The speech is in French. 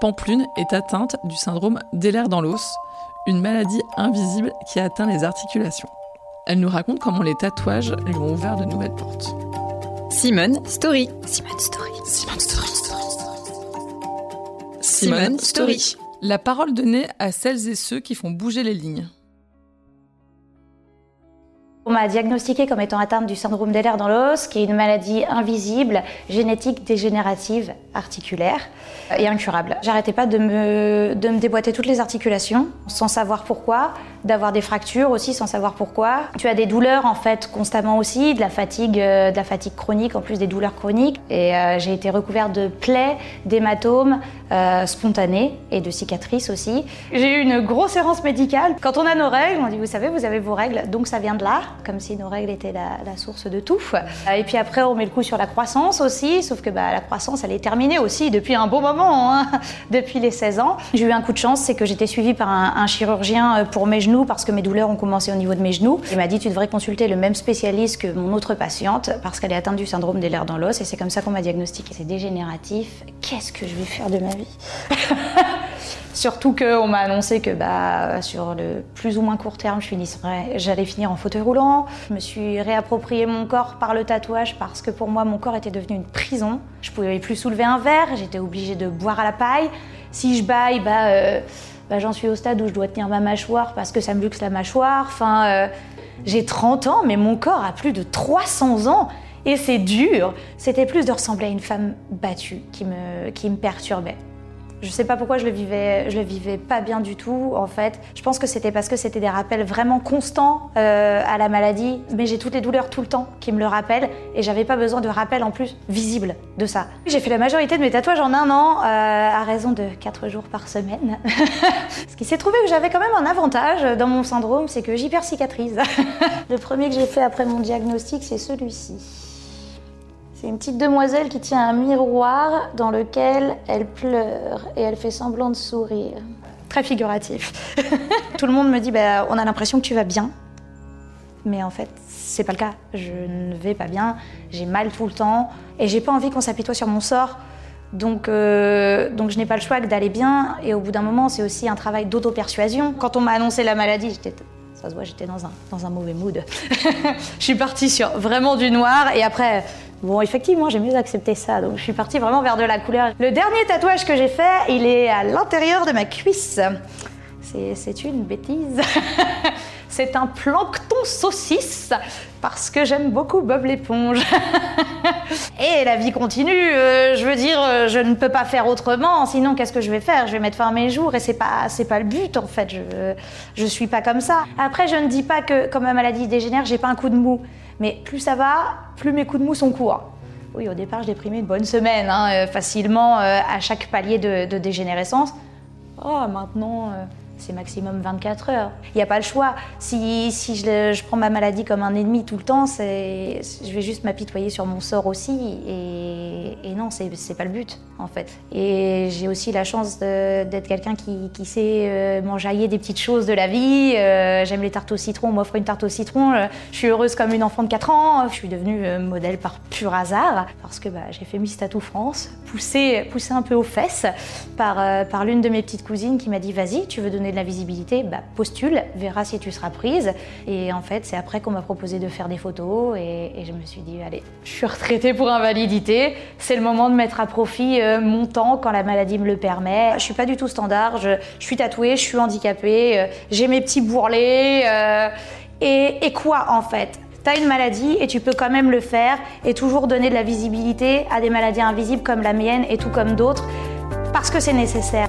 Pamplune est atteinte du syndrome d'Ehlers dans l'os, une maladie invisible qui atteint les articulations. Elle nous raconte comment les tatouages lui ont ouvert de nouvelles portes. Simone Story. Simone Story. Simone Story. Simone Story. La parole donnée à celles et ceux qui font bouger les lignes. On m'a diagnostiqué comme étant atteinte du syndrome d'Ehlers dans l'os, qui est une maladie invisible, génétique dégénérative, articulaire et incurable. J'arrêtais pas de me, de me déboîter toutes les articulations, sans savoir pourquoi, d'avoir des fractures aussi, sans savoir pourquoi. Tu as des douleurs en fait constamment aussi, de la fatigue, euh, de la fatigue chronique, en plus des douleurs chroniques. Et euh, j'ai été recouverte de plaies, d'hématomes euh, spontanés et de cicatrices aussi. J'ai eu une grosse errance médicale. Quand on a nos règles, on dit vous savez, vous avez vos règles, donc ça vient de là, comme si nos règles étaient la, source de tout. Et puis après, on met le coup sur la croissance aussi, sauf que bah, la croissance, elle est terminée aussi depuis un bon moment, hein, depuis les 16 ans. J'ai eu un coup de chance, c'est que j'étais suivie par un, un chirurgien pour mes genoux parce que mes douleurs ont commencé au niveau de mes genoux. Il m'a dit tu devrais consulter le même spécialiste que mon autre patiente parce qu'elle est atteinte du syndrome des lèvres dans l'os et c'est comme ça qu'on m'a diagnostiqué. C'est dégénératif. Qu'est-ce que je vais faire de ma vie Surtout qu'on m'a annoncé que bah, sur le plus ou moins court terme, j'allais finir en fauteuil roulant. Je me suis réapproprié mon corps par le tatouage parce que pour moi, mon corps était devenu une prison. Je pouvais plus soulever un verre, j'étais obligée de boire à la paille. Si je baille, bah, euh, bah, j'en suis au stade où je dois tenir ma mâchoire parce que ça me luxe la mâchoire. Enfin, euh, j'ai 30 ans, mais mon corps a plus de 300 ans. Et c'est dur. C'était plus de ressembler à une femme battue qui me, qui me perturbait. Je sais pas pourquoi je le vivais, je le vivais pas bien du tout en fait. Je pense que c'était parce que c'était des rappels vraiment constants euh, à la maladie, mais j'ai toutes les douleurs tout le temps qui me le rappellent et j'avais pas besoin de rappels en plus visibles de ça. J'ai fait la majorité de mes tatouages en un an euh, à raison de 4 jours par semaine. Ce qui s'est trouvé que j'avais quand même un avantage dans mon syndrome, c'est que j'hypercicatrise. le premier que j'ai fait après mon diagnostic, c'est celui-ci. C'est une petite demoiselle qui tient un miroir dans lequel elle pleure et elle fait semblant de sourire. Très figuratif. Tout le monde me dit bah, on a l'impression que tu vas bien. Mais en fait, c'est pas le cas. Je ne vais pas bien, j'ai mal tout le temps et j'ai pas envie qu'on s'apitoie sur mon sort. Donc, euh, donc je n'ai pas le choix que d'aller bien. Et au bout d'un moment, c'est aussi un travail d'auto-persuasion. Quand on m'a annoncé la maladie, j'étais ça se voit, j'étais dans un, dans un mauvais mood. je suis partie sur vraiment du noir et après, bon, effectivement, j'ai mieux accepté ça. Donc, je suis partie vraiment vers de la couleur. Le dernier tatouage que j'ai fait, il est à l'intérieur de ma cuisse. C'est une bêtise. C'est un plancton saucisse parce que j'aime beaucoup Bob l'éponge. Et la vie continue, euh, je veux dire, euh, je ne peux pas faire autrement, sinon qu'est-ce que je vais faire? Je vais mettre fin à mes jours et c'est pas, c'est pas le but en fait, je, je suis pas comme ça. Après, je ne dis pas que comme ma maladie dégénère, j'ai pas un coup de mou, mais plus ça va, plus mes coups de mou sont courts. Oui, au départ, je déprimais une bonne semaine, hein, euh, facilement à chaque palier de, de dégénérescence. Oh, maintenant c'est maximum 24 heures. Il n'y a pas le choix. Si, si je, je, prends ma maladie comme un ennemi tout le temps, je vais juste m'apitoyer sur mon sort aussi. Et, et non, c'est pas le but, en fait. Et j'ai aussi la chance d'être quelqu'un qui, qui, sait euh, m'enjailler des petites choses de la vie. Euh, J'aime les tartes au citron, on m'offre une tarte au citron. Je suis heureuse comme une enfant de 4 ans. Je suis devenue euh, modèle par pur hasard, parce que bah, j'ai fait Miss Tattoo France, poussée, poussée un peu aux fesses par, euh, par l'une de mes petites cousines qui m'a dit Vas-y, tu veux de la visibilité, bah, postule, verra si tu seras prise. Et en fait, c'est après qu'on m'a proposé de faire des photos et, je me suis dit, allez, je suis retraitée pour invalidité, c'est le moment de mettre à profit euh, mon temps quand la maladie me le permet. Je suis pas du tout standard, je, je suis tatouée, je suis handicapée, euh, j'ai mes petits bourrelets. Euh, et, et quoi en fait? T'as une maladie et tu peux quand même le faire et toujours donner de la visibilité à des maladies invisibles comme la mienne et tout comme d'autres parce que c'est nécessaire.